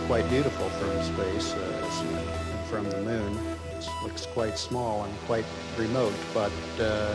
quite beautiful from space, uh, from the moon. It looks quite small and quite remote, but uh,